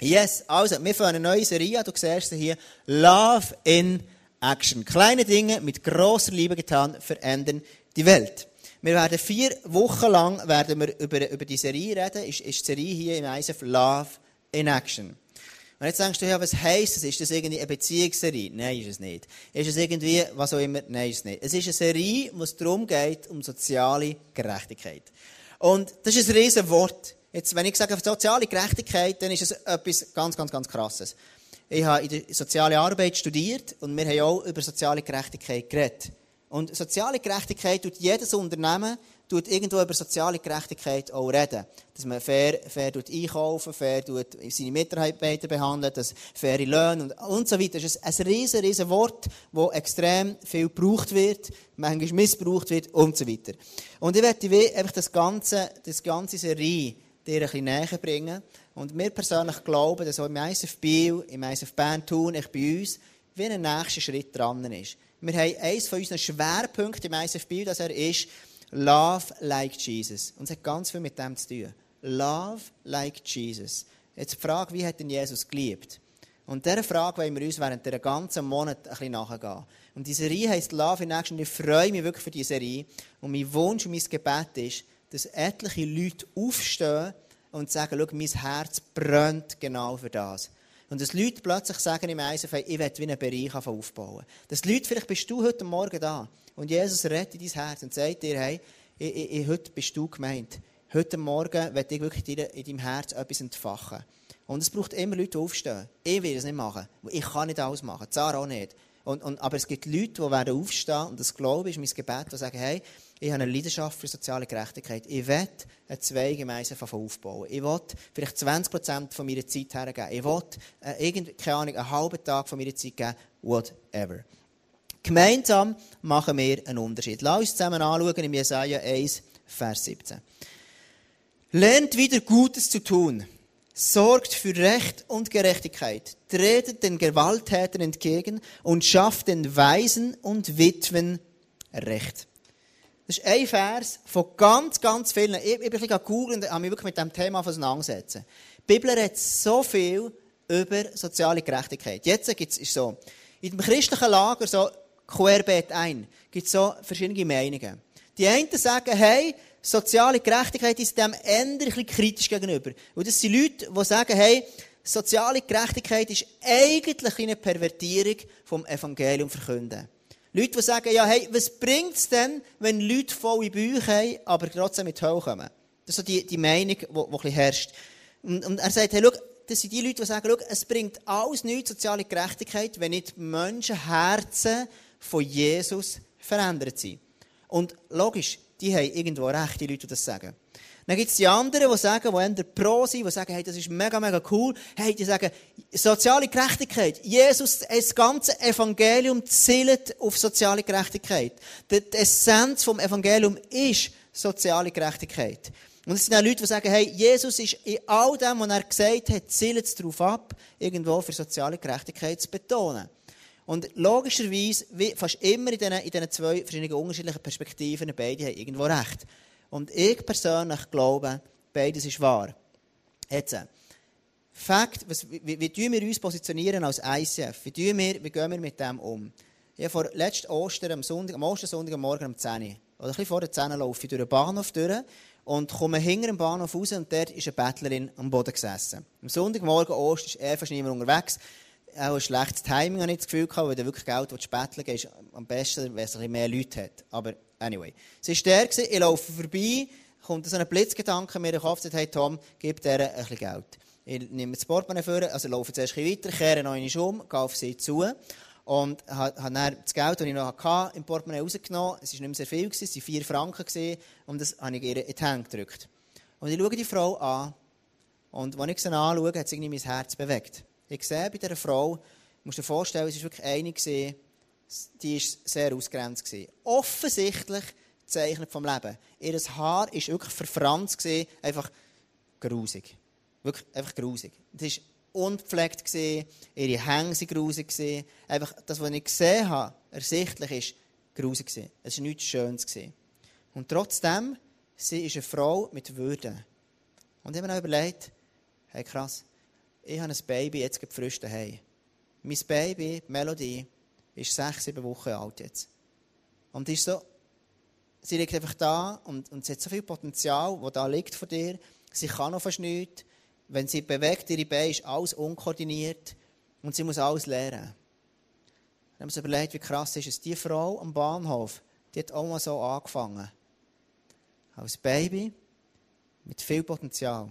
Yes, also, wir fangen eine neue Serie an. Du siehst sie hier. Love in Action. Kleine Dinge mit grosser Liebe getan verändern die Welt. Wir werden vier Wochen lang werden wir über, über die Serie reden. Ist, ist die Serie hier im ISF Love in Action. Und jetzt denkst du, ja, was heisst das? Ist das irgendwie eine Beziehungsserie? Nein, ist es nicht. Ist es irgendwie, was auch immer? Nein, ist es nicht. Es ist eine Serie, wo es darum geht, um soziale Gerechtigkeit. Und das ist ein riesen Wort. Jetzt, wenn ich sage soziale Gerechtigkeit, dann ist es etwas ganz, ganz, ganz Krasses. Ich habe in der sozialen Arbeit studiert und wir haben auch über soziale Gerechtigkeit geredet. Und soziale Gerechtigkeit tut jedes Unternehmen tut irgendwo über soziale Gerechtigkeit auch reden. Dass man fair, fair tut einkaufen, fair tut seine Mitarbeiter behandelt, dass faire Löhne und, und so weiter. Das ist ein riesen, riesen Wort, das extrem viel gebraucht wird, manchmal missbraucht wird und so weiter. Und ich werde einfach das ganze, das ganze Serie dir ein bisschen näher bringen. Und wir persönlich glauben, dass auch im ISF Biel, im ISF Bern tun, ich bei uns, wie ein nächster Schritt dran ist. Wir haben eines von unseren Schwerpunkten im ISF Biel, dass er ist, Love like Jesus. Und es hat ganz viel mit dem zu tun. Love like Jesus. Jetzt die Frage, wie hat denn Jesus geliebt? Und dieser Frage wollen wir uns während der ganzen Monat ein bisschen nachgehen. Und diese Serie heisst Love in Action. Ich freue mich wirklich für diese Serie. Und mein Wunsch und mein Gebet ist, dass etliche Leute aufstehen und sagen, schau, mein Herz brennt genau für das. Und dass Leute plötzlich sagen im ISF, ich will wie einen Bereich aufbauen. Dass Leute, vielleicht bist du heute Morgen da und Jesus rettet dein Herz und sagt dir, hey, ich, ich, ich, heute bist du gemeint. Heute Morgen will ich wirklich in deinem Herz etwas entfachen. Und es braucht immer Leute, die aufstehen. Ich will es nicht machen. Ich kann nicht alles machen. Zara auch nicht. Und, und, aber es gibt Leute, die werden aufstehen, und das glaube ist mein Gebet, die sagen, hey, ich habe eine Leidenschaft für soziale Gerechtigkeit. Ich will eine Zweigemeise aufbauen. Ich will vielleicht 20% von meiner Zeit hergeben. Ich will, äh, irgend, keine Ahnung, einen halben Tag von meiner Zeit geben. Whatever. Gemeinsam machen wir einen Unterschied. Lass uns zusammen anschauen in Jesaja 1, Vers 17. Lernt wieder Gutes zu tun. Sorgt für Recht und Gerechtigkeit. Tretet den Gewalttätern entgegen und schafft den Weisen und Witwen Recht. Das ist ein Vers von ganz, ganz vielen. Ich, ich bin ein bisschen und habe mich wirklich mit diesem Thema auseinandergesetzt. Die Bibel redet so viel über soziale Gerechtigkeit. Jetzt gibt es so, in dem christlichen Lager, so querbeet ein, gibt es so verschiedene Meinungen. Die einen sagen, hey, soziale Gerechtigkeit ist dem eher ein kritisch gegenüber. Und das sind Leute, die sagen, hey, soziale Gerechtigkeit ist eigentlich eine Pervertierung vom Evangelium verkünden. Leute, die sagen, ja, hey, was bringt es denn, wenn Leute volle Bücher haben, aber trotzdem mit Hölle kommen? Das ist so die, die Meinung, die, die ein bisschen herrscht. Und, und er sagt, hey, schau, das sind die Leute, die sagen, schau, es bringt alles nichts, soziale Gerechtigkeit, wenn nicht Menschenherzen von Jesus verändert sind. Und logisch, die haben irgendwo recht, die Leute, die das sagen. Dann gibt es die anderen, die sagen, die eher pro sind, die sagen, hey, das ist mega, mega cool. Hey, die sagen, soziale Gerechtigkeit. Jesus, das ganze Evangelium zielt auf soziale Gerechtigkeit. Die Essenz vom Evangelium ist soziale Gerechtigkeit. Und es sind auch Leute, die sagen, hey, Jesus ist in all dem, was er gesagt hat, zielt es darauf ab, irgendwo für soziale Gerechtigkeit zu betonen. Und logischerweise, wie fast immer in diesen, in diesen zwei verschiedenen unterschiedlichen Perspektiven, beide haben irgendwo recht. Und ich persönlich glaube, beides ist wahr. Jetzt, äh, Fakt, was, wie, wie, wie wir uns positionieren als ICF? Wie, wir, wie gehen wir mit dem um? Ich vor letzten Ostern, am, Sonntag, am Ostersonntag am Morgen um 10 Uhr, oder ein bisschen vor der 10 Uhr laufe ich durch den Bahnhof durch und komme hinter dem Bahnhof raus und dort ist eine Bettlerin am Boden gesessen. Am Sonntagmorgen Ost ist er fast niemand unterwegs. Auch ein schlechtes Timing habe ich das Gefühl gehabt, weil du wirklich Geld betteln gehst. Am besten, wenn es ein bisschen mehr Leute hat. Aber Anyway. Es war der, ich laufe vorbei, kommt so ein Blitzgedanke mir in den Kopf, sagt, hey Tom, gib dir ein bisschen Geld. Ich nehme das Portemonnaie vor, also laufe zuerst ein bisschen weiter, kehre noch einmal um, gehe auf sie zu und habe dann das Geld, das ich noch hatte, im Portemonnaie rausgenommen. Es war nicht mehr sehr viel, es waren vier Franken und das habe ich ihr in die Hand gedrückt. Und ich schaue die Frau an und als ich sie anschaue, hat sie irgendwie mein Herz bewegt. Ich sehe bei dieser Frau, ich muss dir vorstellen, es war wirklich eine, die war sehr ausgrenzt. Gewesen. Offensichtlich gezeichnet vom Leben. Ihr Haar war wirklich verfranst, gewesen, einfach grusig. Wirklich einfach grusig. Es war unpflegt, gewesen, ihre Hänge waren grusig. Gewesen. Einfach das, was ich gesehen habe, ersichtlich ist, grusig. Gewesen. Es war nichts Schönes. Gewesen. Und trotzdem, sie ist eine Frau mit Würde. Und ich habe mir auch überlegt, hey krass, ich habe ein Baby jetzt frisch daheim. Mein Baby, Melody, ist sechs, sieben Wochen alt jetzt. Und ist so, sie liegt einfach da und, und sie hat so viel Potenzial, das da liegt vor dir. Sie kann noch fast nichts. Wenn sie bewegt, ihre Beine ist alles unkoordiniert und sie muss alles lernen. Wir haben uns überlegt, wie krass ist es. Die Frau am Bahnhof, die hat auch mal so angefangen. Als Baby, mit viel Potenzial.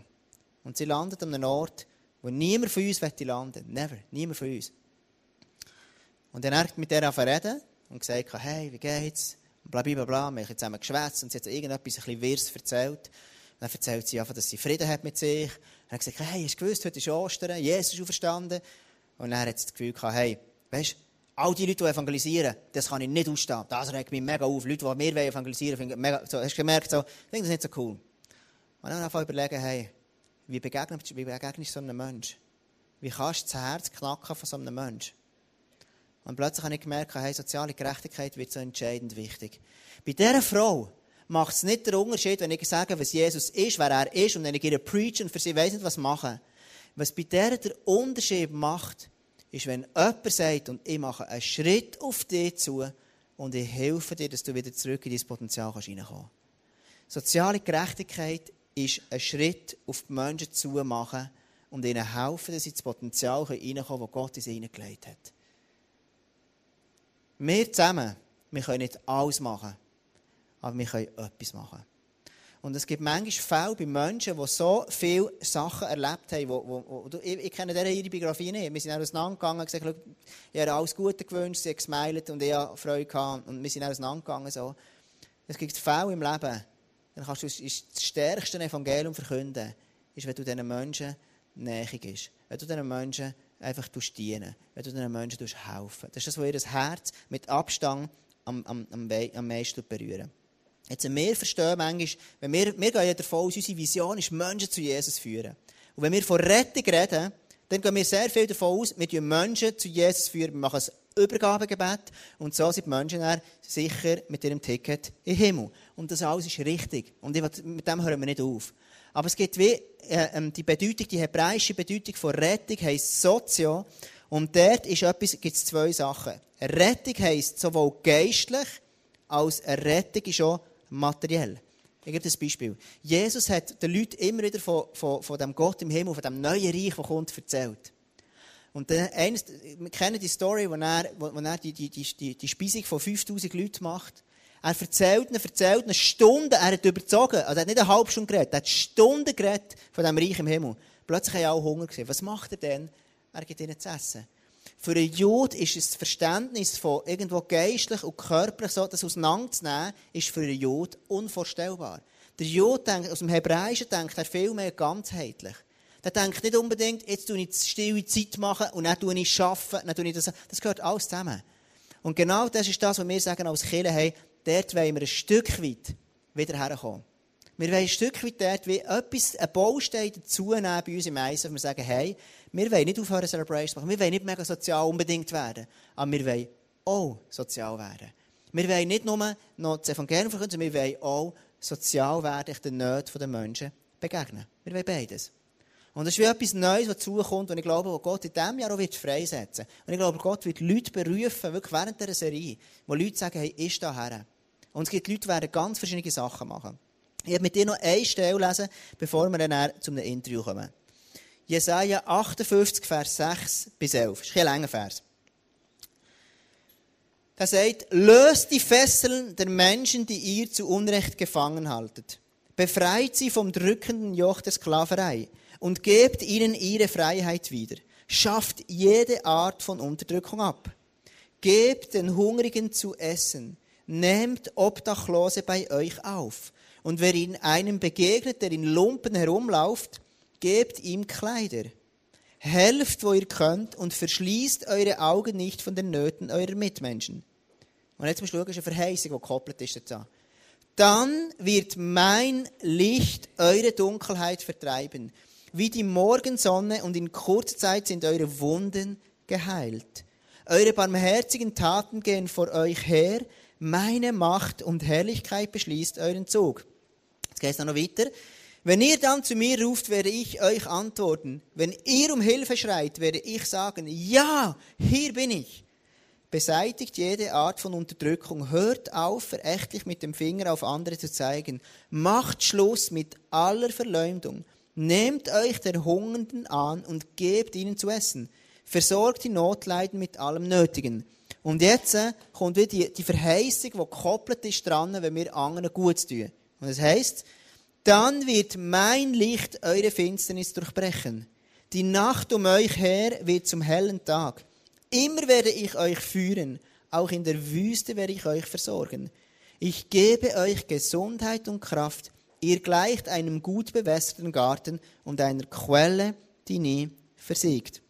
Und sie landet an einem Ort, wo niemand von uns landen. Never. Niemand von uns. Und dann hat mit der reden und gesagt, hey, wie geht's? Und bla bla bla. Wir haben zusammen geschwätzt und sie hat irgendetwas ein bisschen wirres erzählt. Und dann erzählt sie einfach, dass sie Frieden hat mit sich. Und hat gesagt, hey, hast du gewusst, heute ist Ostern, Jesus ist auferstanden. Und dann hat sie das Gefühl hey, weißt du, all die Leute, die evangelisieren, das kann ich nicht ausstehen. Das regt mich mega auf. Leute, die mehr evangelisieren wollen, mega, so, hast du gemerkt, so, finde das nicht so cool. Und dann einfach überlegen, hey, wie begegnest, wie begegnest du so einem Menschen? Wie kannst du das Herz knacken von so einem Menschen? Und plötzlich habe ich gemerkt, hey, soziale Gerechtigkeit wird so entscheidend wichtig. Bei dieser Frau macht es nicht den Unterschied, wenn ich sage, was Jesus ist, wer er ist, und wenn ich ihr preach und für sie weiss nicht, was machen. Was bei der der Unterschied macht, ist, wenn jemand sagt, und ich mache einen Schritt auf dich zu und ich helfe dir, dass du wieder zurück in dein Potenzial reinkommen kannst. Soziale Gerechtigkeit ist ein Schritt auf die Menschen zu machen und ihnen helfen, dass sie ins Potenzial reinkommen das Gott in sie hineingelegt hat. Wir zusammen, wir können nicht alles machen, aber wir können etwas machen. Und es gibt manchmal Fälle bei Menschen, die so viele Sachen erlebt haben. Wo, wo, wo, ich, ich kenne ihre Biografie nicht. Wir sind auseinandergegangen und gesagt, ich habe alles Gute gewünscht, sie hat gesmiled und ich habe Freude gehabt. Und wir sind auseinandergegangen. So. Es gibt Fälle im Leben, dann kannst du das stärkste Evangelium verkünden, ist, wenn du diesen Menschen näher bist. Wenn du diesen Menschen einfach dienen wenn du diesen Menschen helfen Das ist das, was ihr Herz mit Abstand am, am, am, am meisten berühren. Jetzt, wir verstehen manchmal, wenn wir, wir gehen ja davon aus, unsere Vision ist, Menschen zu Jesus führen. Und wenn wir von Rettung reden, dann gehen wir sehr viel davon aus, wir führen Menschen zu Jesus führen. Wir machen ein Übergabegebet und so sind die Menschen dann sicher mit ihrem Ticket im Himmel. Und das alles ist richtig. Und mit dem hören wir nicht auf. Aber es gibt wie äh, ähm, die Bedeutung, die hebräische Bedeutung von Rettung heisst Sozio. Und dort ist etwas, gibt es zwei Sachen. Rettung heisst sowohl geistlich als Rettung ist auch materiell. Ich gebe ein Beispiel. Jesus hat den Leuten immer wieder von, von, von dem Gott im Himmel, von dem neuen Reich, das kommt, erzählt. Und dann eines, wir kennen die Story, wo er, wo, wo er die, die, die, die Speisung von 5000 Leuten macht. Er erzählt ihnen, erzählt ihnen Stunden, er hat überzogen. Also er hat nicht eine halbe Stunde geredet, er hat Stunden geredet von dem Reich im Himmel. Plötzlich haben alle Hunger gesehen. Was macht er denn? Er gibt ihnen zu essen. Für einen Jud ist das Verständnis von irgendwo geistlich und körperlich so, das auseinanderzunehmen, ist für einen Jud unvorstellbar. Der Jud denkt, aus dem Hebräischen denkt er viel mehr ganzheitlich. Der denkt nicht unbedingt, jetzt tue ich stille Zeit machen und dann tue ich arbeiten, dann tue ich das. Das gehört alles zusammen. Und genau das ist das, was wir sagen als Kirche, hey, dort wollen wir ein Stück weit wieder herkommen. Wir wollen ein Stück weit dort wie etwas, ein Baustein dazu nehmen bei uns im Eis, dass wir sagen, hey, wir wollen nicht aufhören, Celebration zu machen. Wir wollen nicht mega sozial unbedingt werden. Aber wir wollen auch sozial werden. Wir wollen nicht nur noch das Evangelium verkünden, sondern wir wollen auch sozial werden, den Nöten der Menschen begegnen. Wir wollen beides. Und das ist wie etwas Neues, was zukommt, und ich glaube, wo Gott in diesem Jahr auch wird freisetzen Und ich glaube, Gott wird Leute berufen, wirklich während dieser Serie, wo Leute sagen, hey, ist da her. Und es gibt Leute, die werden ganz verschiedene Sachen machen. Ich werde mit dir noch eine Stelle lesen, bevor wir dann zu einem Interview kommen. Jesaja 58, Vers 6 bis 11. Das ist ein langer Vers. Da sagt, löst die Fesseln der Menschen, die ihr zu Unrecht gefangen haltet. Befreit sie vom drückenden Joch der Sklaverei und gebt ihnen ihre Freiheit wieder. Schafft jede Art von Unterdrückung ab. Gebt den Hungrigen zu essen. Nehmt Obdachlose bei euch auf. Und wer ihnen einem begegnet, der in Lumpen herumläuft, gebt ihm Kleider. Helft, wo ihr könnt, und verschließt eure Augen nicht von den Nöten eurer Mitmenschen. Und jetzt musst du schauen, ist eine Verheißung, die gekoppelt ist dazu. Dann wird mein Licht eure Dunkelheit vertreiben, wie die Morgensonne, und in kurzer Zeit sind eure Wunden geheilt. Eure barmherzigen Taten gehen vor euch her, meine Macht und Herrlichkeit beschließt euren Zug. Jetzt geht es noch weiter. Wenn ihr dann zu mir ruft, werde ich euch antworten. Wenn ihr um Hilfe schreit, werde ich sagen, ja, hier bin ich. Beseitigt jede Art von Unterdrückung. Hört auf, verächtlich mit dem Finger auf andere zu zeigen. Macht Schluss mit aller Verleumdung. Nehmt euch der Hungernden an und gebt ihnen zu essen. Versorgt die Notleiden mit allem Nötigen. Und jetzt äh, kommt wieder die, die Verheißung, die gekoppelt ist dran, wenn wir anderen gut tun. Und das heißt, dann wird mein Licht eure Finsternis durchbrechen. Die Nacht um euch her wird zum hellen Tag. Immer werde ich euch führen, auch in der Wüste werde ich euch versorgen. Ich gebe euch Gesundheit und Kraft. Ihr gleicht einem gut bewässerten Garten und einer Quelle, die nie versiegt.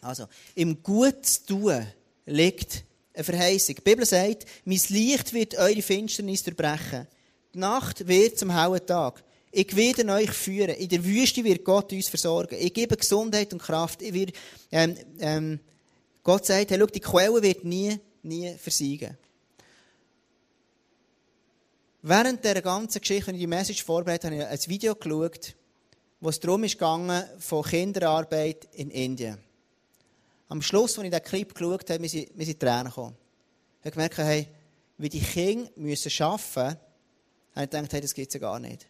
Also, im Guttun liegt eine Verheißung. Die Bibel sagt, mein Licht wird eure Finsternis durchbrechen. Die Nacht wird zum hellen Tag. Ich werde euch führen. In der Wüste wird Gott uns versorgen. Ich gebe Gesundheit und Kraft. Ich werde, ähm, ähm, Gott sagt, hey, schau, die Quelle wird nie, nie versiegen. Während der ganzen Geschichte, wenn ich die Message vorbereitet habe, habe ich ein Video geschaut, wo es darum ging, von Kinderarbeit in Indien. Am Schluss, als ich diesen Clip geschaut habe, mir sind, mir Tränen gekommen. Ich habe gemerkt, hey, wie die Kinder müssen arbeiten müssen, habe ich gedacht, hey, das gibt es ja gar nicht.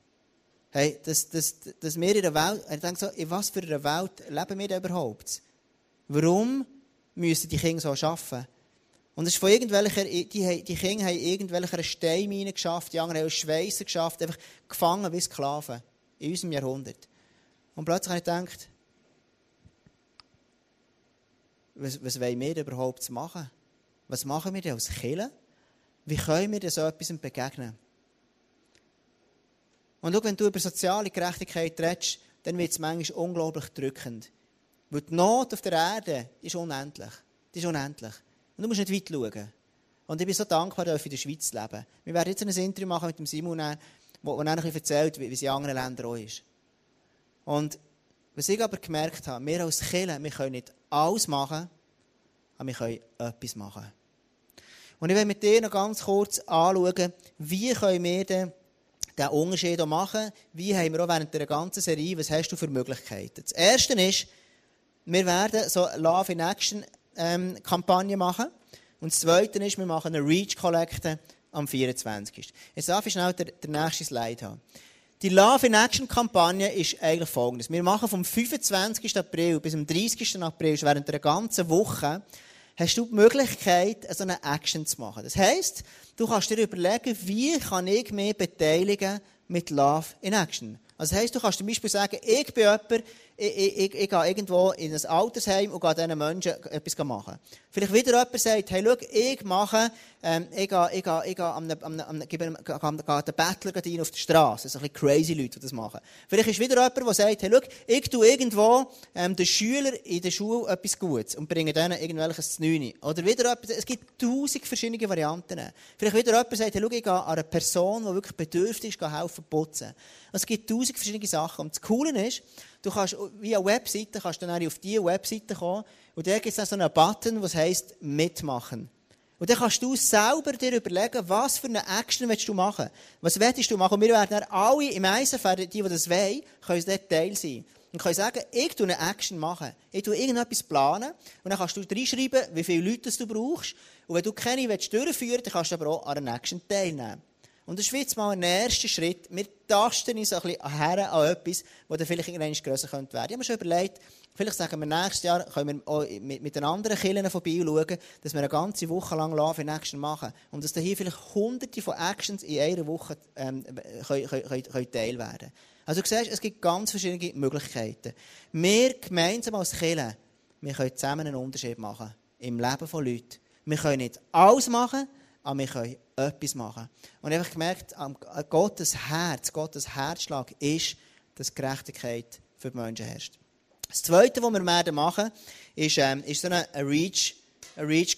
Hey, dass, dass, dass wir in der Welt, ich denke so, in was für einer Welt leben wir denn überhaupt? Warum müssen die Kinder so arbeiten. Und es ist von irgendwelcher, die, die Kinder haben irgendwelcher Steinmine geschafft, die anderen haben Schweissen geschafft, einfach gefangen wie Sklaven. In unserem Jahrhundert. Und plötzlich habe ich gedacht, was, was wollen wir überhaupt machen? Was machen wir denn als Kirche? Wie können wir denn so etwas begegnen? Und schau, wenn du über soziale Gerechtigkeit redest, dann wird es manchmal unglaublich drückend. Weil die Not auf der Erde ist unendlich. Die ist unendlich. Und du musst nicht weit schauen. Und ich bin so dankbar, dass ich in der Schweiz leben Wir werden jetzt ein Interview machen mit dem Simon, wo er erzählt, wie es in anderen Ländern auch ist. Und was ich aber gemerkt habe, wir als Kirche, wir können nicht alles machen, aber wir können etwas machen. Und ich will mit dir noch ganz kurz anschauen, wie können wir denn diesen Unterschied machen? Wie haben wir auch während der ganzen Serie, was hast du für Möglichkeiten? Das Erste ist, wir werden so Love in Action ähm, Kampagne machen. Und das Zweite ist, wir machen eine Reach Kollekte am 24. Jetzt darf ich schnell den, den nächsten Slide haben. Die Love in Action Kampagne ist eigentlich folgendes. Wir machen vom 25. April bis zum 30. April, während der ganzen Woche, hast du die Möglichkeit, so eine Action zu machen. Das heisst, du kannst dir überlegen, wie kann ich mich beteiligen mit Love in Action. Also das heisst, du kannst zum Beispiel sagen, ich bin jemand, ich, ich, ich, ich gehe irgendwo in ein Altersheim und gehe diesen Menschen etwas machen. Vielleicht wieder jemand sagt, hey, schau, ich mache, ähm, ich gehe, ich gehe, ich gehe gehe, gehe den Bettler rein auf der Straße. So ein bisschen crazy Leute, die das machen. Vielleicht ist wieder jemand, der sagt, hey, schau, ich tue irgendwo, ähm, den Schülern in der Schule etwas Gutes und bringe denen irgendwelches Znüni. Oder wieder jemand, es gibt tausend verschiedene Varianten. Vielleicht wieder jemand sagt, hey, schau, ich gehe an eine Person, die wirklich bedürftig ist, helfen putzen. Es gibt tausend verschiedene Sachen. Und das Coole ist, Du kannst via Webseite kannst du dann auf diese Webseite kommen und da gibt es dann so einen Button, der heißt Mitmachen. Und dann kannst du selber dir überlegen, was für eine Action willst du machen. Was willst du machen? Und wir werden dann alle im ISF, die, die das wollen, können dort Teil sein. Und können sagen, ich tue eine Action machen. Ich tue irgendetwas planen. Und dann kannst du reinschreiben, wie viele Leute du brauchst. Und wenn du keine durchführen willst, dann kannst du aber auch an einer Action teilnehmen. Und das ist jetzt mal ein erster Schritt. Wir tasten uns ein bisschen her an etwas, das dann vielleicht irgendwann grösser werden könnte. Ich habe mir schon überlegt, vielleicht sagen wir, nächstes Jahr können wir mit, mit den anderen Killen vorbeischauen, dass wir eine ganze Woche lang Love in Action machen. Und dass da hier vielleicht hunderte von Actions in einer Woche ähm, können, können, können Teil werden Also du siehst, es gibt ganz verschiedene Möglichkeiten. Wir gemeinsam als Killen, wir können zusammen einen Unterschied machen im Leben von Leuten. Wir können nicht alles machen, aber wir können etwas machen. Und ich habe gemerkt, Gottes Herz, Gottes Herzschlag ist, dass Gerechtigkeit für die Menschen herrscht. Das Zweite, was wir werden machen, ist, ähm, ist so eine Reach, eine Reach.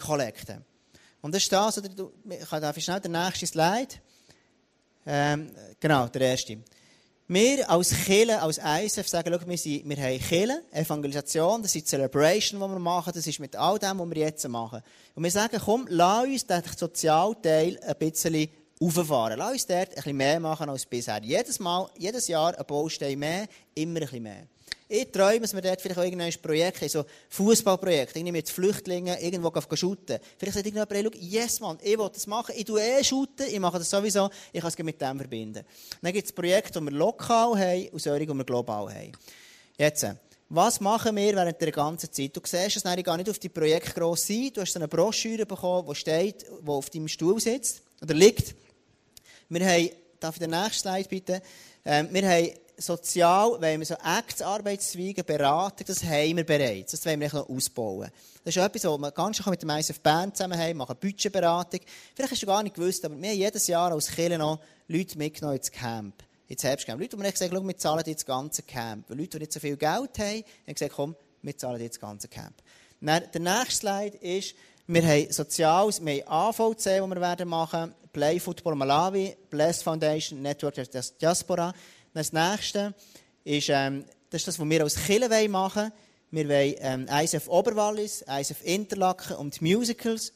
Und das ist das, oder du, ich darf schnell den nächsten Slide. Ähm, genau, der erste. Wir als Kirche, als ISF sagen, schau, wir, sind, wir haben Kirche, Evangelisation, das ist Celebration, die wir machen, das ist mit all dem, was wir jetzt machen. Und wir sagen, komm, lass uns den Sozialteil ein bisschen auffahren. Lass uns dort ein bisschen mehr machen als bisher. Jedes Mal, jedes Jahr ein Baustein mehr, immer ein bisschen mehr. Ich träume, dass wir dort vielleicht auch irgendein Projekt haben, so Fußballprojekt, irgendwie mit Flüchtlingen irgendwo shooten. Vielleicht sagt irgendjemand, schau, yes, Mann, ich will das machen, ich tue eh shooten, ich mache das sowieso, ich kann es mit dem verbinden. Dann gibt es Projekte, die wir lokal haben und solche, die wir global haben. Jetzt, was machen wir während der ganzen Zeit? Du siehst es gar nicht auf die Projekte gross sein. Du hast so eine Broschüre bekommen, die steht, die auf deinem Stuhl sitzt oder liegt. Wir haben, darf ich den nächsten Slide bitte? Ähm, wir haben sozial, wenn wir so Acts-Arbeitszweige beraten, das haben wir bereits. Das wollen wir noch ausbauen. Das ist etwas, was wir ganz schön mit dem ISF Band zusammen haben, machen Budgetberatung. Vielleicht hast du gar nicht gewusst, aber wir haben jedes Jahr als Kirche noch Leute mitgenommen ins Camp. Ins Herbstcamp. Leute, die mir gesagt haben, wir zahlen jetzt das ganze Camp. Weil Leute, die nicht so viel Geld haben, haben gesagt, komm, wir zahlen jetzt das ganze Camp. Der nächste Slide ist, wir haben Soziales, wir haben AVC, das wir werden machen, Play Football Malawi, Bless Foundation, Network Diaspora. Das nächste ist, ähm, das ist das, was wir als Kille machen wollen. Wir wollen ähm, ISF Oberwallis, ISF Interlaken und Musicals.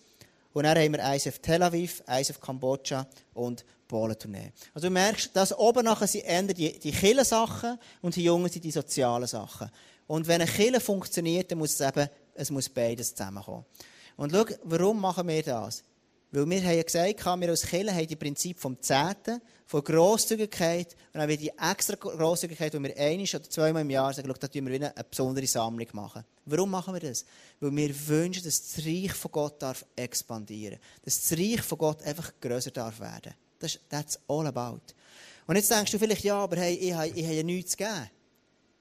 Und dann haben wir ISF Tel Aviv, ISF Kambodscha und Polen-Tournee. Also du merkst, dass oben nachher sind eher die, die Kille-Sachen und die Jungen sind die sozialen Sachen. Und wenn eine Kille funktioniert, dann muss es eben, es muss beides zusammenkommen. Und schau, warum machen wir das? Weil wir haben ja gesagt, wir als Kirche haben die Prinzip vom Zehnten, von Grosszügigkeit und dann die extra Grosszügigkeit, die wir ein oder zweimal im Jahr sagen, da wir wieder eine besondere Sammlung machen. Warum machen wir das? Weil wir wünschen, dass das Reich von Gott darf expandieren Dass das Reich von Gott einfach grösser darf werden. That's all about. Und jetzt denkst du vielleicht, ja, aber hey, ich habe, ich habe ja nichts zu geben.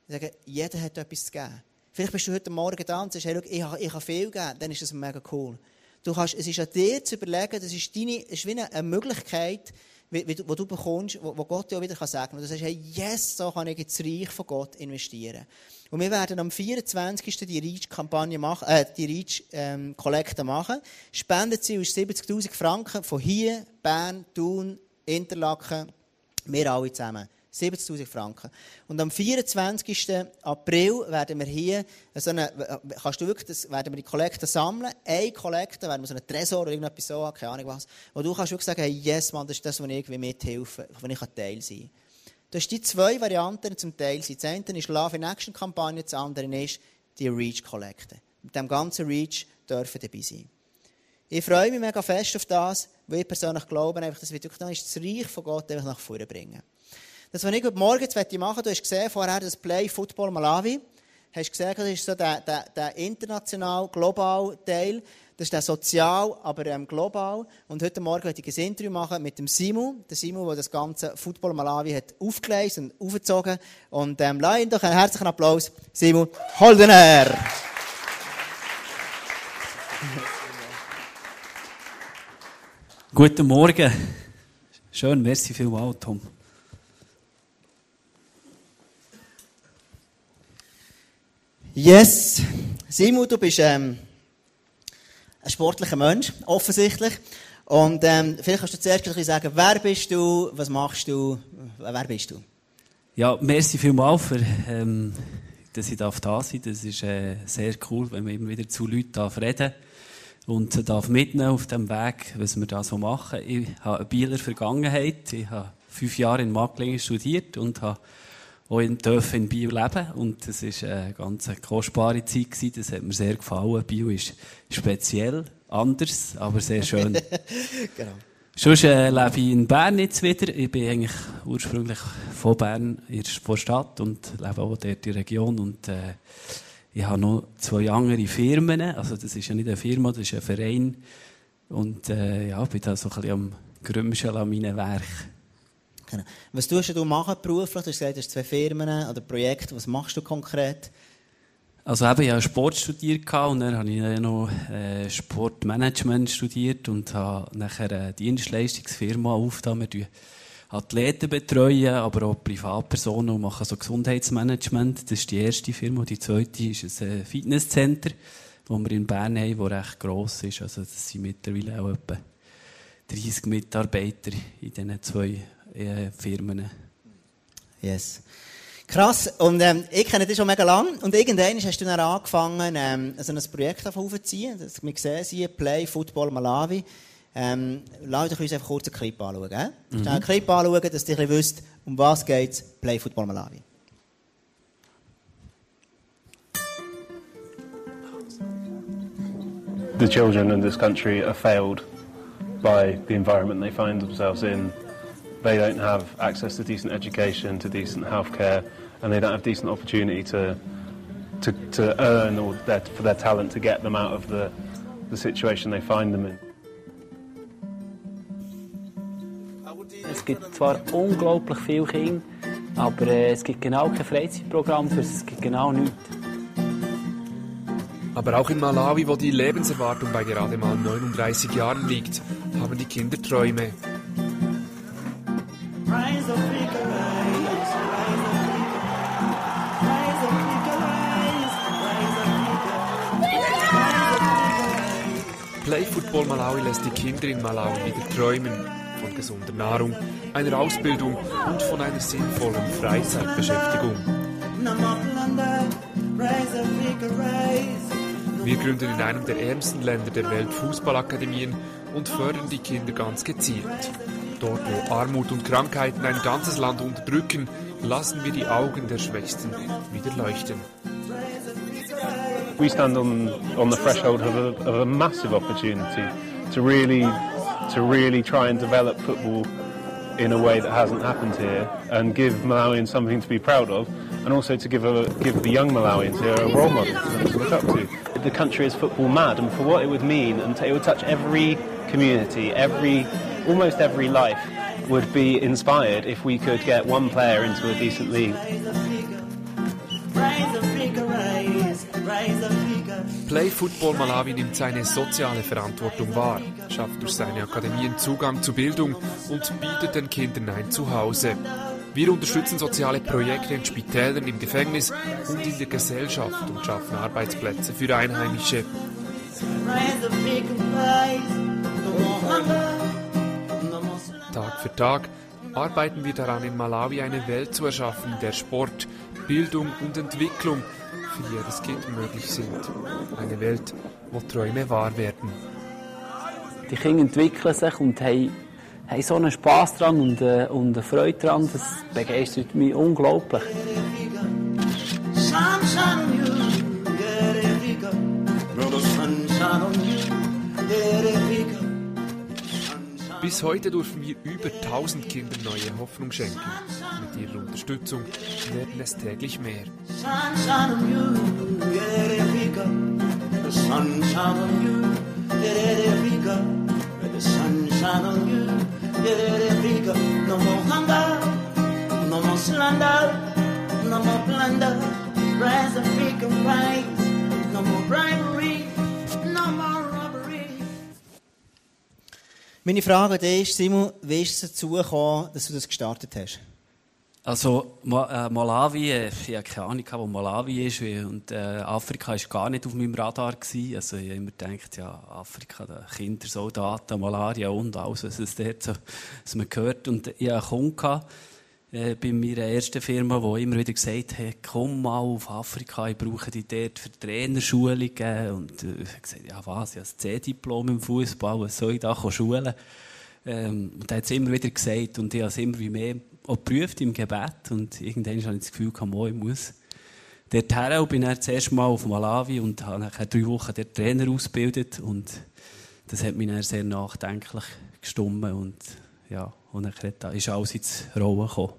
Ich sage, jeder hat etwas zu geben. Vielleicht bist du heute Morgen da und sagst, hey, ich habe, ich habe viel gegeben, dann ist das mega cool. Du kannst, es ist an dir zu überlegen, das ist, deine, ist wie eine Möglichkeit, die du, du bekommst, wo, wo Gott dir auch wieder sagen kann. Du sagst, hey, yes, so kann ich ins Reich von Gott investieren. Und wir werden am 24. die Reach-Kampagne machen, äh, die Reach-Kollekte ähm, machen. Spendenziel ist 70.000 Franken von hier, Bern, Thun, Interlaken, wir alle zusammen. 70.000 Franken. Und am 24. April werden wir hier so eine, kannst du wirklich, das, werden wir die Kollekte sammeln. Eine Kollekte, werden wir so einen Tresor oder irgendetwas so, keine Ahnung was. Wo du kannst wirklich sagen, hey, yes, man, das ist das, was ich irgendwie mithelfen, wenn ich Teil sein kann. Du hast die zwei Varianten zum Teil sein. Das eine ist Love in Action Kampagne, das andere ist die Reach Kollekte. Mit dem ganzen Reach dürfen dabei sein. Ich freue mich mega fest auf das, weil ich persönlich glaube, einfach, das wird wirklich das Reich von Gott einfach nach vorne bringen. Das, was ich heute Morgen machen du hast gesehen vorher das Play Football Malawi. Hast gesehen, das ist so der, der, der international, global Teil. Das ist der sozial, aber ähm, global. Und heute Morgen werde ich ein Interview machen mit dem Simu. Der Simu, der das ganze Football Malawi hat aufgelesen und aufgezogen. Und ähm, lass ihn doch einen herzlichen Applaus. Simu Holdener. Guten Morgen. Schön, merci vielmals, Tom. Yes. Simon, du bist ähm, ein sportlicher Mensch, offensichtlich. Und ähm, vielleicht kannst du zuerst ein bisschen sagen, wer bist du, was machst du, wer bist du? Ja, merci vielmals, für, ähm, dass ich da sein darf. Das ist äh, sehr cool, wenn man immer wieder zu Leuten darf reden und darf mitnehmen auf dem Weg, was wir da so machen. Ich habe eine Bieler Vergangenheit. Ich habe fünf Jahre in Macklingen studiert und habe auch in, dürfen in Bio leben. Und das war eine ganz kostbare Zeit. Gewesen. Das hat mir sehr gefallen. Bio ist speziell, anders, aber sehr schön. genau. Sonst äh, lebe ich in Bern jetzt wieder. Ich bin eigentlich ursprünglich von Bern, in der Stadt und lebe auch dort in der Region. Und äh, ich habe noch zwei andere Firmen. Also das ist ja nicht eine Firma, das ist ein Verein. Und äh, ja, bin da so ein bisschen am Grümschen an meinen Werk. Genau. Was tust du machen beruflich? Du hast gesagt, du hast zwei Firmen oder Projekte. Was machst du konkret? Also eben, ich habe Sport studiert und dann habe ich noch äh, Sportmanagement studiert und habe nachher eine Dienstleistungsfirma aufgetan. Wir Athleten betreuen, aber auch Privatpersonen und machen so Gesundheitsmanagement. Das ist die erste Firma. Die zweite ist ein äh, Fitnesscenter, das wir in Bern haben, das recht gross ist. Also das sind mittlerweile auch etwa 30 Mitarbeiter in diesen zwei äh, Firmen. Yes. Krass. Und ähm, ich kenne dich schon mega lang. Und irgendwann hast du dann angefangen, ähm, so ein Projekt aufzuziehen. Das wir sehen, hier, Play Football Malawi. Ähm, lasst euch uns einfach kurz einen Clip anschauen. Äh? Mhm. einen Clip anschauen, dass ihr ein wisst, um was geht Play Football Malawi. The children in this country are failed by the environment they find themselves in. They don't have access to decent education, to decent healthcare, and they don't have decent opportunity to to, to earn or their, for their talent to get them out of the, the situation they find them in. Es gibt zwar unglaublich viele Kinder, aber äh, es gibt genau kein Freizeitprogramm für es gibt genau nichts. Aber auch in Malawi, wo die Lebenserwartung bei gerade mal 39 Jahren liegt, haben die Kinder Träume. Play Football Malawi lässt die Kinder in Malawi wieder träumen von gesunder Nahrung, einer Ausbildung und von einer sinnvollen Freizeitbeschäftigung. Wir gründen in einem der ärmsten Länder der Welt Fußballakademien und fördern die Kinder ganz gezielt. Dort, wo Armut und Krankheiten ein ganzes Land unterdrücken, lassen wir die Augen der Schwächsten wieder leuchten. We stand on on the threshold of a, of a massive opportunity to really to really try and develop football in a way that hasn't happened here and give Malawians something to be proud of and also to give a, give the young Malawians here a role model to look up to. The country is football mad and for what it would mean and it would touch every community, every almost every life would be inspired if we could get one player into a decent league. Play Football Malawi nimmt seine soziale Verantwortung wahr, schafft durch seine Akademien Zugang zu Bildung und bietet den Kindern ein Zuhause. Wir unterstützen soziale Projekte in Spitälern, im Gefängnis und in der Gesellschaft und schaffen Arbeitsplätze für Einheimische. Tag für Tag arbeiten wir daran, in Malawi eine Welt zu erschaffen, der Sport, Bildung und Entwicklung für jedes Kind möglich sind. Eine Welt, wo Träume wahr werden. Die Kinder entwickeln sich und haben, haben so einen Spass dran und, äh, und eine Freude dran, das begeistert mich unglaublich. Bis heute dürfen wir über 1000 Kindern neue Hoffnung schenken. Mit ihrer Unterstützung werden es täglich mehr. No more bribery, Meine Frage an dich ist, Simon, wie ist es dazu gekommen, dass du das gestartet hast? Also äh, Malawi, äh, ich hatte keine Ahnung, wo Malawi ist und äh, Afrika war gar nicht auf meinem Radar. Gewesen. Also ich habe immer gedacht, ja, Afrika, da Kinder, Soldaten, Malaria und alles, was es dort so, was man hört. Und ich hatte einen Kunden, äh, bei meiner ersten Firma, die immer wieder gesagt hat, komm mal auf Afrika, ich brauche dich dort für Trainerschulungen. Und äh, ich habe gesagt, ja was, ich habe ein C-Diplom im Fußball, was soll ich da schulen? Ähm, und er hat es immer wieder gesagt und ich habe es immer wie mehr auch geprüft im Gebet. Und irgendwann habe ich das Gefühl, komm, ich muss dort her und bin dann zuerst mal auf Malawi und habe nachher drei Wochen dort Trainer ausgebildet. Und das hat mich dann sehr nachdenklich gestummen und ja, und dann ist alles ins Rollen gekommen.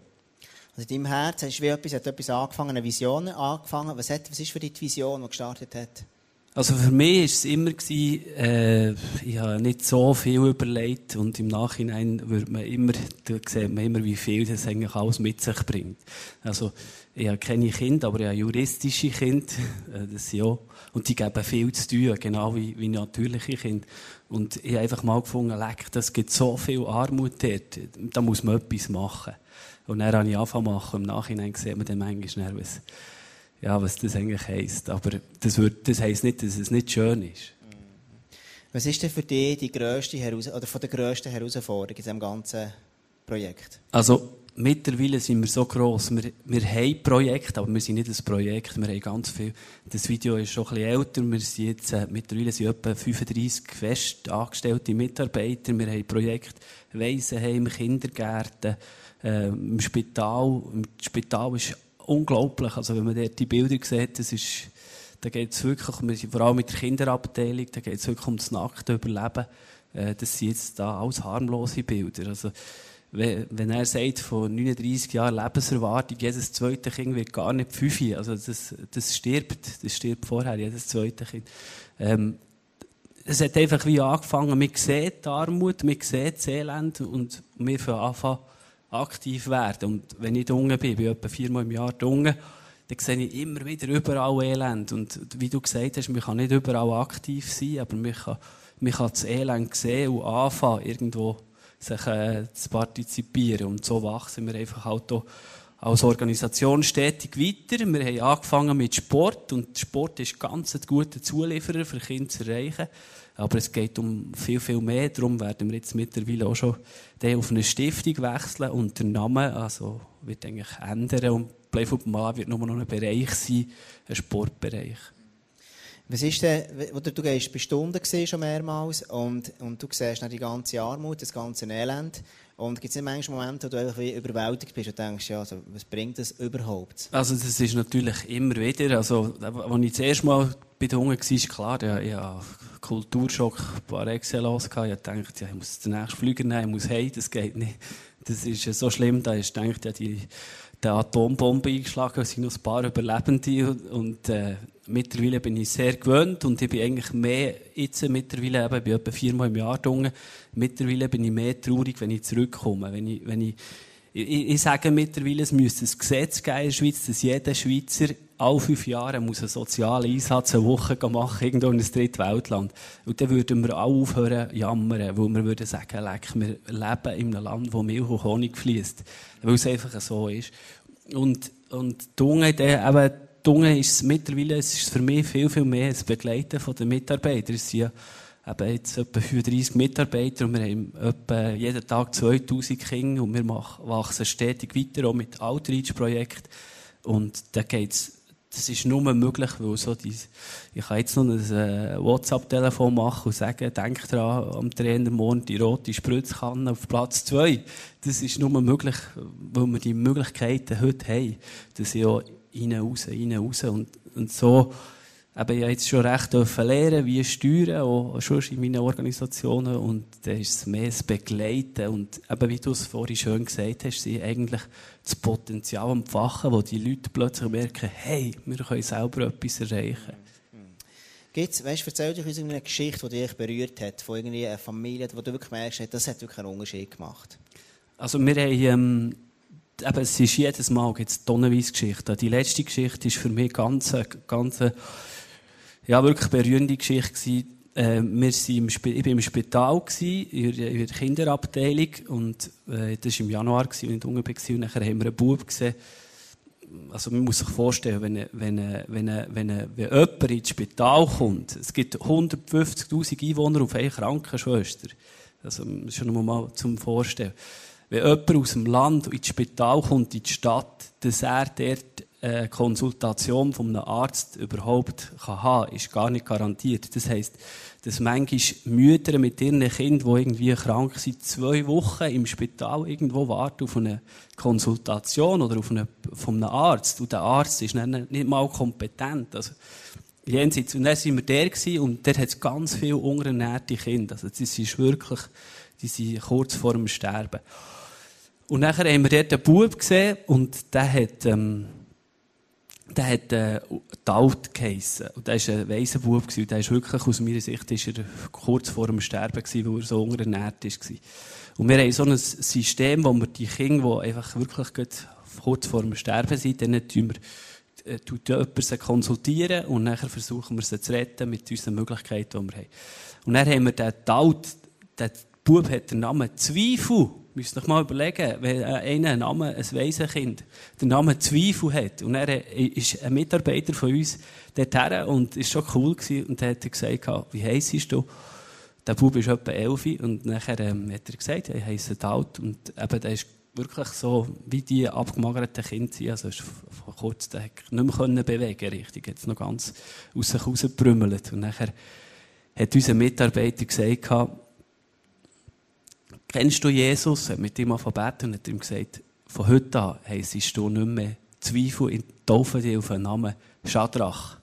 Also in deinem Herz hast du wie etwas, hat etwas angefangen, eine Vision angefangen. Was, hat, was ist für dich die Vision, die gestartet hat? Also für mich war es immer, äh, ich habe nicht so viel überlegt und im Nachhinein wird man immer, sieht man immer, wie viel das eigentlich alles mit sich bringt. Also ich habe keine Kinder, aber ich habe juristische Kinder, äh, das ja, und die geben viel zu tun, genau wie, wie natürliche Kinder. Und ich habe einfach mal gefunden, leck, das gibt so viel Armut dort, da muss man etwas machen. Und dann habe ich angefangen machen, im Nachhinein sieht man dann manchmal, was, ja, was das eigentlich heisst. Aber das, wird, das heisst nicht, dass es nicht schön ist. Was ist denn für dich die grösste Heraus oder von der grössten Herausforderung in diesem ganzen Projekt? Also, mittlerweile sind wir so gross. Wir, wir haben Projekte, aber wir sind nicht ein Projekt. Wir haben ganz viel. Das Video ist schon ein bisschen älter. Wir sind jetzt, äh, mittlerweile sind etwa 35 fest angestellte Mitarbeiter. Wir haben Projekte, Waisenheim, Kindergärten, äh, im Spital. Im Spital ist unglaublich. Also, wenn man dort die Bilder sieht, das ist, da geht es wirklich, vor allem mit der Kinderabteilung, da geht es wirklich um das nackte Überleben. Äh, das sind jetzt da alles harmlose Bilder. Also, wenn er sagt, von 39 Jahren Lebenserwartung, jedes zweite Kind wird gar nicht fünf, also das, das stirbt, das stirbt vorher, jedes zweite Kind. Ähm, es hat einfach wie angefangen, man sieht die Armut, man sieht das Elend und wir von Anfang aktiv werden. Und wenn ich unten bin, bin ich etwa viermal im Jahr unten, dann sehe ich immer wieder überall Elend. Und wie du gesagt hast, man kann nicht überall aktiv sein, aber man kann, man kann das Elend sehen und anfangen, irgendwo sich äh, zu partizipieren. Und so wachsen wir einfach halt auch als Organisation stetig weiter. Wir haben angefangen mit Sport und Sport ist ganz ein guter Zulieferer für Kinder zu erreichen. Aber es geht um viel, viel mehr. Darum werden wir jetzt mittlerweile auch schon auf eine Stiftung wechseln und der Name also, wird eigentlich ändern und Playfootball wird nur noch ein Bereich sein, ein Sportbereich. Was ist denn, oder du gehst Stunden gesehen schon mehrmals und, und du siehst die ganze Armut, das ganze Elend. Und gibt es nicht manchmal Momente, wo du einfach überwältigt bist und denkst, ja, also, was bringt das überhaupt? Also, das ist natürlich immer wieder, also, als ich das erste Mal bei Hunger war, klar, ja, ja, Kulturschock par excellence. Ich dachte, ja, ich muss den nächsten Flüger nehmen, ich muss heim, das geht nicht. Das ist so schlimm, da ist, denkt ja, die, die Atombombe eingeschlagen, es sind noch ein paar Überlebende und, und äh, mittlerweile bin ich sehr gewöhnt und ich bin eigentlich mehr jetzt mittlerweile eben, ich bin etwa viermal im Jahr drungen. Mittlerweile bin ich mehr traurig, wenn ich zurückkomme. Wenn ich, wenn ich, ich, ich sage mittlerweile, es müsste ein Gesetz geben in der Schweiz, dass jeder Schweizer alle fünf Jahre muss einen sozialen Einsatz eine Woche machen, irgendwo in einem Drittweltland. Und dann würden wir alle aufhören jammern, weil wir würden sagen, leck, wir leben in einem Land, wo Milch und Honig fließt. Weil es einfach so ist. Und, und die Unge, eben, Dunge ist es mittlerweile, es ist für mich viel, viel mehr das Begleiten der Mitarbeiter. Es sind ja eben jetzt etwa 35 Mitarbeiter und wir haben etwa jeden Tag 2000 Kinder und wir wachsen stetig weiter, auch mit Outreach-Projekten. Und da geht's, das ist nur möglich, weil so die, ich kann jetzt noch ein äh, WhatsApp-Telefon machen und sagen, denk dran, am Trainer morgen die rote Spritzkanne auf Platz 2. Das ist nur möglich, weil wir die Möglichkeiten heute haben, dass ich auch rein, raus, rein, raus. Und, und so, eben, ich jetzt schon recht lernen, wie steuern, auch schon in meinen Organisationen. Und dann ist es mehr das Begleiten. Und eben, wie du es vorhin schön gesagt hast, sie eigentlich das Potenzial entfachen, wo die Leute plötzlich merken, hey, wir können selber etwas erreichen. Gibt's, weißt, erzähl dich uns eine Geschichte, die dich berührt hat, von irgendwie einer Familie, wo du wirklich merkst, das hat wirklich einen Unterschied gemacht. Also wir haben, ähm, eben, es ist jedes Mal gibt's tonnenweise Geschichten. Die letzte Geschichte ist für mich ganz, ganz, ja, wirklich berührende Geschichte. Äh, wir im ich war im Spital, in, der Kinderabteilung, und äh, das war im Januar, als ich unten war, und nachher haben wir einen Bub gesehen. Also man muss sich vorstellen, wenn, wenn, wenn, wenn, wenn jemand ins Spital kommt, es gibt 150'000 Einwohner auf eine Krankenschwester. Also, das ist nur mal zum Vorstellen wenn jemand aus dem Land ins Spital kommt, in die Stadt, dass er dort eine Konsultation von einem Arzt überhaupt kann haben ist gar nicht garantiert. Das heisst, dass manchmal Mütter mit ihren Kindern, die irgendwie krank sind, zwei Wochen im Spital irgendwo warten auf eine Konsultation oder auf eine, von einem Arzt. Und der Arzt ist nicht mal kompetent. Also, jenseits. Und dann sind wir der gewesen, und der hat ganz viele unterernährte Kinder. Also, das ist wirklich, die sind kurz vor dem Sterben. Und nachher haben wir dort einen Bub gesehen und der hat, ähm, der hat, äh, Taut geheissen. Und der war ein weiser Bub. Und der ist wirklich, aus meiner Sicht, ist er kurz vor dem Sterben gewesen, weil er so unterernährt war. Und wir haben so ein System, wo wir die Kinder, die einfach wirklich kurz vor dem Sterben sind, denen tun wir, äh, tut jemand konsultieren und nachher versuchen wir sie zu retten mit unseren Möglichkeiten, die wir haben. Und dann haben wir den Taut, der Bub hat den Namen Zweifel müsst euch mal überlegen, wenn einer einen Namen, ein Waisenkind, den Namen Zweifel hat, und er ist ein Mitarbeiter von uns dorthin und ist schon cool gewesen, und dann hat er gesagt, wie heisst du? Der Bub ist etwa elf, und nachher ähm, hat er gesagt, ich heisse Daut, und eben, der ist wirklich so, wie die abgemagerten Kinder sind. Also, ist vor kurzem nicht mehr können bewegen richtig. Jetzt noch ganz aus sich rausgebrümmelt. Und nachher hat unser Mitarbeiter gesagt, kennst du Jesus? Er hat mit ihm angefangen und hat ihm gesagt, von heute an heisst du nicht mehr Zweifel in taufen dich auf den Namen Schadrach.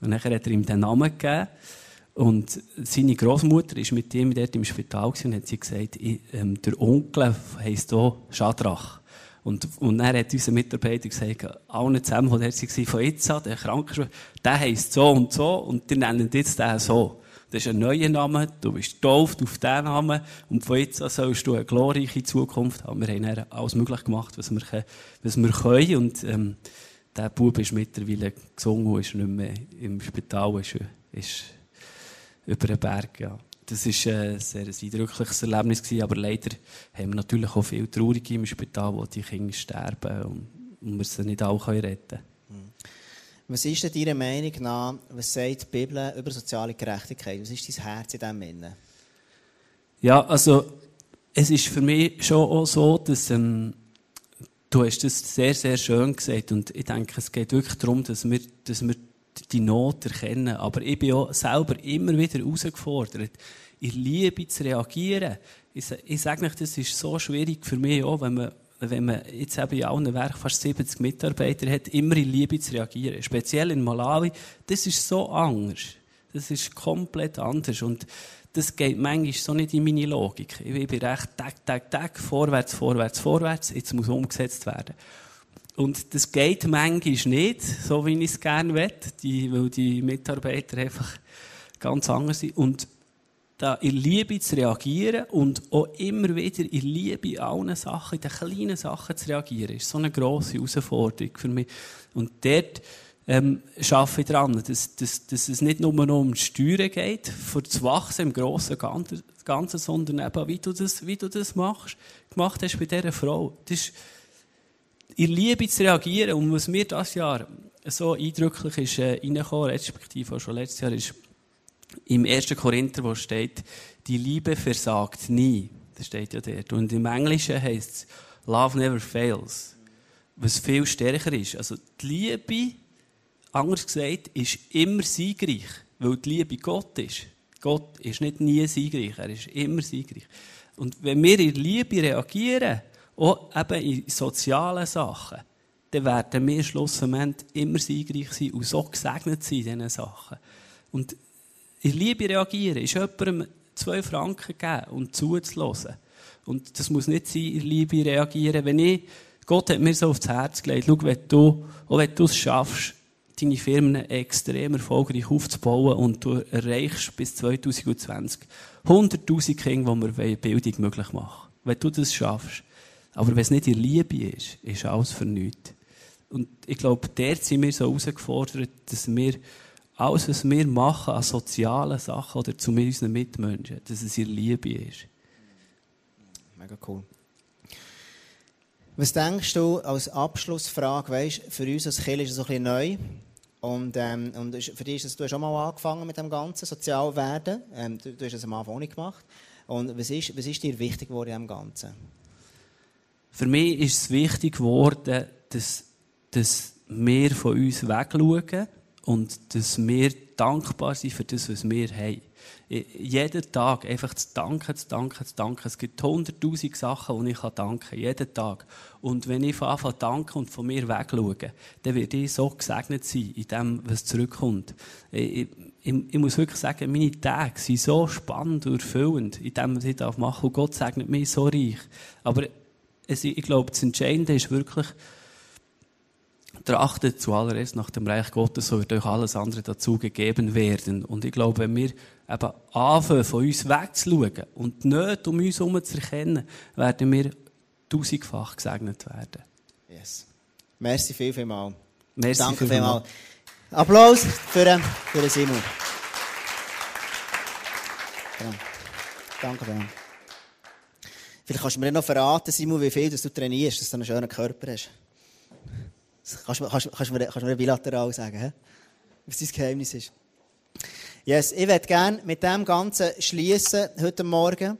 Und nachher hat er ihm den Namen gegeben. Und seine Großmutter ist mit ihm dort im Spital und hat sie gesagt, ähm, der Onkel heisst hier Schadrach. Und, und dann hat unser Mitarbeiter gesagt, allen zusammen, die dort waren, von jetzt an, der Krankenschwester, der heisst so und so, und die nennen jetzt den so. Das ist ein neuer Name, du bist getauft auf diesen Namen, und von jetzt an sollst du eine glorreiche Zukunft haben. Wir haben alles möglich gemacht, was wir, können, und, ähm, der Bub ist mittlerweile gesungen und ist nicht mehr im Spital, ist, ist über den Berg. Ja. Das war äh, ein sehr eindrückliches Erlebnis, aber leider haben wir natürlich auch viele Traurige im Spital, wo die Kinder sterben und, und wir sie nicht alle retten können. Hm. Was ist denn deiner Meinung nach, was sagt die Bibel über soziale Gerechtigkeit? Was ist dein Herz in diesem Sinne? Ja, also es ist für mich schon auch so, dass ähm, du hast das sehr, sehr schön gesagt und ich denke, es geht wirklich darum, dass wir, dass wir die Not erkennen. Aber ich bin auch selber immer wieder herausgefordert, in Liebe zu reagieren. Ich, ich sage nicht, das ist so schwierig für mich auch, wenn man, wenn man jetzt eben in allen Werken fast 70 Mitarbeiter hat, immer in Liebe zu reagieren. Speziell in Malawi, das ist so anders. Das ist komplett anders. Und das geht manchmal so nicht in meine Logik. Ich bin recht, tag, tag, tag, vorwärts, vorwärts, vorwärts, jetzt muss umgesetzt werden. Und das geht manchmal nicht, so wie ich es gerne möchte, die, weil die Mitarbeiter einfach ganz anders sind. Und da in Liebe zu reagieren und auch immer wieder in Liebe allen Sachen, in den kleinen Sachen zu reagieren, ist so eine grosse Herausforderung für mich. Und dort ähm, arbeite ich daran, dass, dass, dass es nicht nur noch um Steuern geht, für das Wachsen im grossen Ganzen, sondern eben, wie du das, wie du das machst, gemacht hast bei dieser Frau. Das ist, in Liebe zu reagieren. Und was mir das Jahr so eindrücklich ist, äh, reingekommen, respektive auch schon letztes Jahr, ist im 1. Korinther, wo steht, die Liebe versagt nie. Das steht ja dort. Und im Englischen heißt es, Love never fails. Was viel stärker ist. Also, die Liebe, anders gesagt, ist immer siegreich. Weil die Liebe Gott ist. Gott ist nicht nie siegreich. Er ist immer siegreich. Und wenn wir in Liebe reagieren, auch eben in sozialen Sachen, dann werden wir schlussendlich immer siegreich sein und so gesegnet sein in diesen Sachen. Und in Liebe reagieren, ist jemandem zwei Franken geben und zuzulassen. Und das muss nicht sein, in Liebe reagieren. Wenn ich, Gott hat mir so aufs Herz gelegt, schau, wenn du, auch wenn du es schaffst, deine Firmen extrem erfolgreich aufzubauen und du erreichst bis 2020 100.000 Kinder, die wir Bildung möglich machen. Wenn du das schaffst, aber wenn es nicht in Liebe ist, ist alles für nichts. Und ich glaube, dort sind wir so herausgefordert, dass wir alles, was wir machen an sozialen Sachen oder zu unseren Mitmenschen, dass es in Liebe ist. Mega cool. Was denkst du als Abschlussfrage, weißt, für uns als Kirche ist es so ein bisschen neu. Und, ähm, und für dich ist es, du hast schon mal angefangen mit dem Ganzen, sozial werden. Ähm, du, du, hast es am Anfang auch nicht gemacht. Und was ist, was ist dir wichtig geworden in dem Ganzen? Für mich ist es wichtig geworden, dass, dass wir von uns wegschauen und dass wir dankbar sind für das, was wir haben. Jeden Tag einfach zu danken, zu danken, zu danken. Es gibt hunderttausend Sachen, die ich danken kann. Jeden Tag. Und wenn ich anfange zu danken und von mir wegschaue, dann werde ich so gesegnet sein in dem, was zurückkommt. Ich, ich, ich, muss wirklich sagen, meine Tage sind so spannend und erfüllend in dem, was ich machen darf. Und Gott segnet mich so reich. Aber es, ich glaube, das Entscheidende ist wirklich, trachtet zuallererst nach dem Reich Gottes, so wird euch alles andere dazu gegeben werden. Und ich glaube, wenn wir eben anfangen, von uns wegzuschauen und nicht um uns herum zu erkennen, werden wir tausendfach gesegnet werden. Yes. Merci viel, viel mal. Merci Danke viel mal. Applaus für, für Simon. Ja. Danke viel. Vielleicht kannst du mir noch verraten, Simon, wie viel du trainierst, dass du einen schönen Körper hast. Das kannst, du mir, kannst bilateral sagen, was dein Geheimnis ist. Yes, ich würde gerne mit dem Ganzen schließen heute Morgen.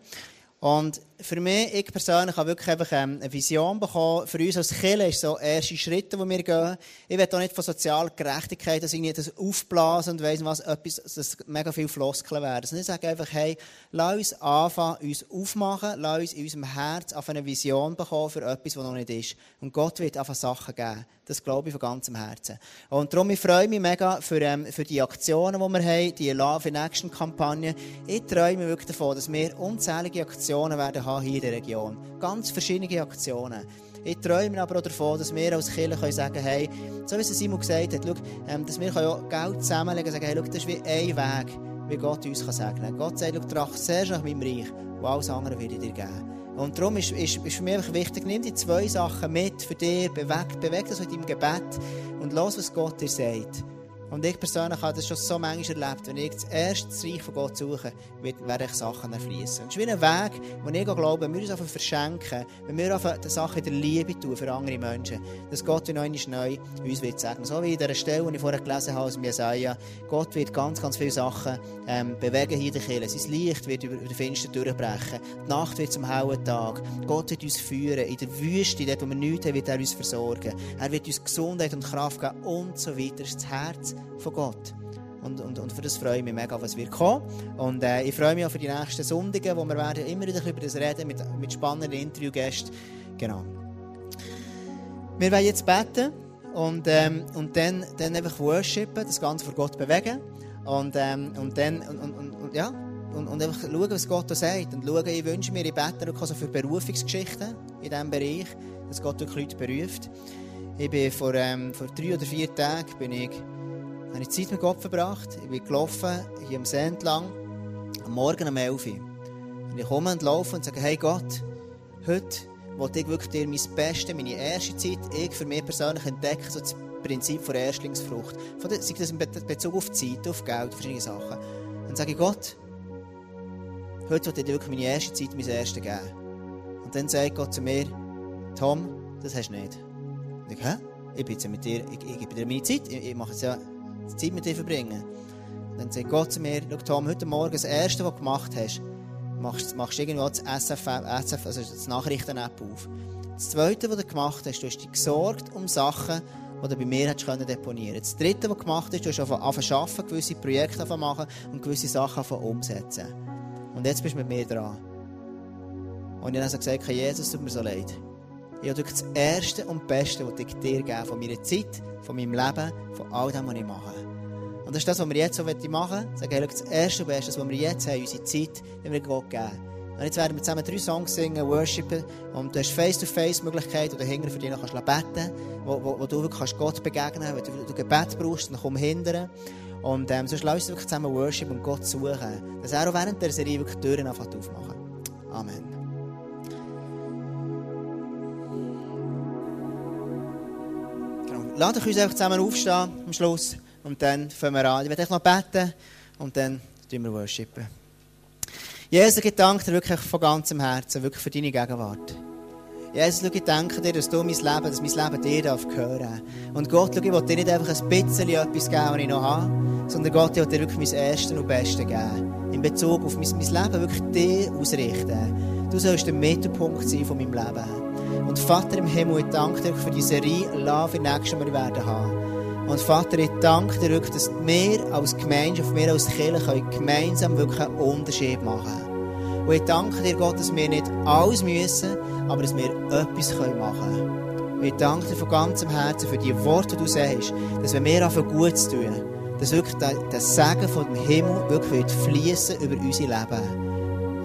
Und für mich, ich persönlich, habe wirklich einfach ähm, eine Vision bekommen. Für uns als Kirche ist so erste Schritte, die wir gehen. Ich will auch nicht von sozialer Gerechtigkeit, dass irgendwie das aufblasen und weiss was, etwas, dass mega viele Floskeln werden. Sondern ich sage einfach, hey, lass uns anfangen, uns aufmachen, lass uns in unserem Herz auf eine Vision bekommen für etwas, was noch nicht ist. Und Gott wird einfach Sachen geben. Das glaube ich von ganzem Herzen. Und darum, ich freue mich mega für, ähm, für die Aktionen, die wir haben, die Love in Action Kampagne. Ich träume wirklich davon, dass wir unzählige Aktionen werden hier in der Region. Ganz verschiedene Aktionen. Ich träume aber auch davon, dass wir als Kirche können sagen hey, so wie es Simon gesagt hat, schau, ähm, dass wir auch Geld zusammenlegen und sagen, hey, schau, das ist wie ein Weg, wie Gott uns segnen kann. Gott sagt, schau, trach zuerst nach meinem Reich und alles andere werde ich dir geben. Und darum ist, ist, ist für mich einfach wichtig, nimm die zwei Sachen mit für dich, beweg, beweg das mit deinem Gebet und los, was Gott dir sagt. Und ich persönlich habe das schon so manchmal erlebt. Wenn ich das erste Reich von Gott suche, werden ich Sachen erfließen. Es ist wie ein Weg, wo ich glaube, wenn wir uns einfach verschenken, wenn wir einfach die Sache in der Liebe tun für andere Menschen, dass Gott wie noch neu uns wird sagen. So wie in der Stelle, die ich vorher gelesen habe aus dem Jesaja, Gott wird ganz, ganz viele Sachen ähm, bewegen hier in der Kirche. Sein Licht wird über die Fenster durchbrechen. Die Nacht wird zum hellen Tag. Gott wird uns führen. In der Wüste, dort wo wir nichts haben, wird er uns versorgen. Er wird uns Gesundheit und Kraft geben und so weiter. Das Herz von Gott. Und, und, und für das freue ich mich mega, was wird kommen. Und äh, ich freue mich auch für die nächsten Sonntage, wo wir werden immer wieder über das reden mit, mit spannenden Interviewgästen. Genau. Wir werden jetzt beten und, ähm, und dann, dann einfach worshipen, das Ganze vor Gott bewegen. Und, ähm, und dann, und, und, und, ja, und, und einfach schauen, was Gott da sagt. Und schauen, ich wünsche mir, ich bete auch so für Berufungsgeschichten in diesem Bereich, dass Gott wirklich Leute beruft. Ich bin vor, ähm, vor drei oder vier Tagen bin ich habe ich Zeit mit Gott verbracht. Ich bin gelaufen, hier am See entlang, am Morgen um 11 Uhr. Und ich komme und laufe und sage, hey Gott, heute wollte ich wirklich dir mein Bestes, meine erste Zeit, ich für mich persönlich entdecken, so das Prinzip der Erstlingsfrucht. Von der, sei das in Bezug auf Zeit, auf Geld, verschiedene Sachen. Und sage ich, Gott, heute wollte ich dir wirklich meine erste Zeit, mein erstes geben. Und dann sagt Gott zu mir, Tom, das hast du nicht. Und ich, hä? Ich bin jetzt mit dir, ich, ich gebe dir meine Zeit, ich, ich mache es ja Zeit mit dir verbringen. Dann sagt Gott zu mir, Tom, heute Morgen das Erste, was du gemacht hast, machst, machst irgendwo das SF, SF also das Nachrichten-App auf. Das Zweite, was du gemacht hast, du hast dich gesorgt um Sachen, die du bei mir hättest können deponieren Das Dritte, was du gemacht hast, du hast angefangen arbeiten, gewisse Projekte machen und gewisse Sachen umsetzen. Und jetzt bist du mit mir dran. Und ich habe also gesagt, Jesus, tut mir so leid. Ich habe das Erste und Beste, was ich dir gebe, von meiner Zeit, von meinem Leben, von all dem, was ich mache. Und das ist das, was wir jetzt so machen wollen. Sagen, hey, das Erste und Beste, was wir jetzt haben, unsere Zeit, die wir Gott geben. Und jetzt werden wir zusammen drei Songs singen, worshipen. Und du hast Face-to-Face-Möglichkeit, wo du hinten für dich noch beten kannst, wo, wo, wo du wirklich Gott begegnen kannst. Wenn du, du Gebet brauchst, dann komm hinten. Und ähm, sonst lass uns wirklich zusammen worshipen und Gott suchen. Dass er auch während der Serie wirklich Türen aufmachen. Amen. Lasst uns einfach zusammen aufstehen am Schluss und dann fangen wir an. Ich werde noch beten und dann tun wir worshipen. Jesus, ich danke dir wirklich von ganzem Herzen, wirklich für deine Gegenwart. Jesus, ich danke dir, dass du mein Leben, dass mein Leben dir darf gehören Und Gott, ich will dir nicht einfach ein bisschen etwas geben, was ich noch habe, sondern Gott, ich will dir wirklich mein Erstes und Bestes geben. In Bezug auf mein, mein Leben wirklich dir ausrichten. Du sollst der Mittelpunkt sein von meinem Leben. Und Vater im Himmel, ich danke dir für die Serie Love in Action, die wir werden haben. Und Vater, ich danke dir wirklich, dass wir als Gemeinschaft, wir als Kirche gemeinsam wirklich einen Unterschied machen können. Und ich danke dir, Gott, dass wir nicht alles müssen, aber dass wir etwas machen können. Und ich danke dir von ganzem Herzen für die Worte, die du sagst, dass wenn wir anfangen gut zu tun, dass wirklich der Segen vom Himmel wirklich fließen über unser Leben.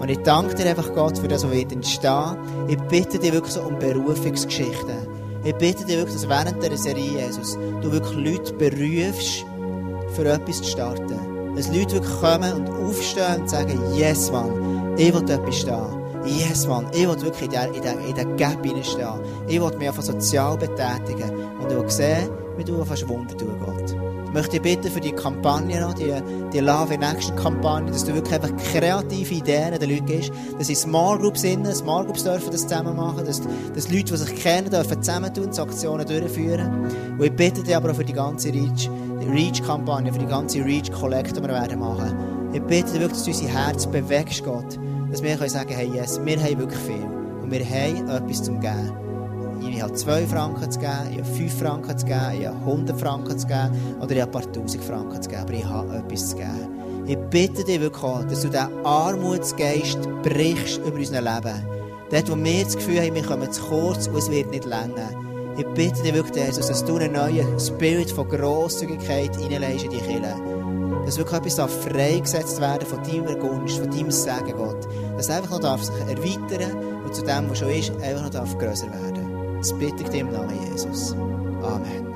Und ich danke dir einfach, Gott, für das, was wird entstehen. Ich bitte dich wirklich so um Berufungsgeschichten. Ich bitte dich wirklich, dass während dieser Serie, Jesus, du wirklich Leute berufst, für etwas zu starten. Dass Leute wirklich kommen und aufstehen und sagen, yes, Mann, ich will etwas stehen. Yes, Mann, ich will wirklich in der, in der, in der Gap stehen. Ich will mich einfach sozial betätigen. Und ich will sehen, wie du fast Wunder tun, Gott möchte ich bitten für die Kampagne noch, die, die Love in Action Kampagne, dass du wirklich einfach kreative Ideen den Leuten gibst, dass in Small Groups sind, Small Groups dürfen das zusammen machen, dass, dass Leute, die sich kennen, dürfen zusammentun, die Aktionen durchführen. Und ich bitte dich aber auch für die ganze Reach, Reach Kampagne, für die ganze Reach Collect, die wir werden machen. Ich bitte dich wirklich, dass du unser Herz bewegst, Gott dass wir können sagen hey, yes, wir haben wirklich viel. Und wir haben etwas zum Geben. Habe zwei Franken zu geben, ich habe fünf Franken zu geben, ich habe 100 Franken zu geben oder ich ein paar tausend Franken zu geben. Aber ich habe etwas zu geben. Ich bitte dich wirklich, dass du diesen Armutsgeist brichst über unser Leben. Dort, wo wir das Gefühl haben, wir kommen zu kurz und es wird nicht länger. Ich bitte dich wirklich, Jesus, dass du einen neuen Spirit von Grosszügigkeit hineinlegst in die Kirche. Dass wirklich etwas freigesetzt werden von deiner Gunst, von deinem Segen, Gott. Dass einfach noch darf sich erweitern und zu dem, was schon ist, einfach noch darf grösser werden. Das bitte ich im Namen Jesus. Amen.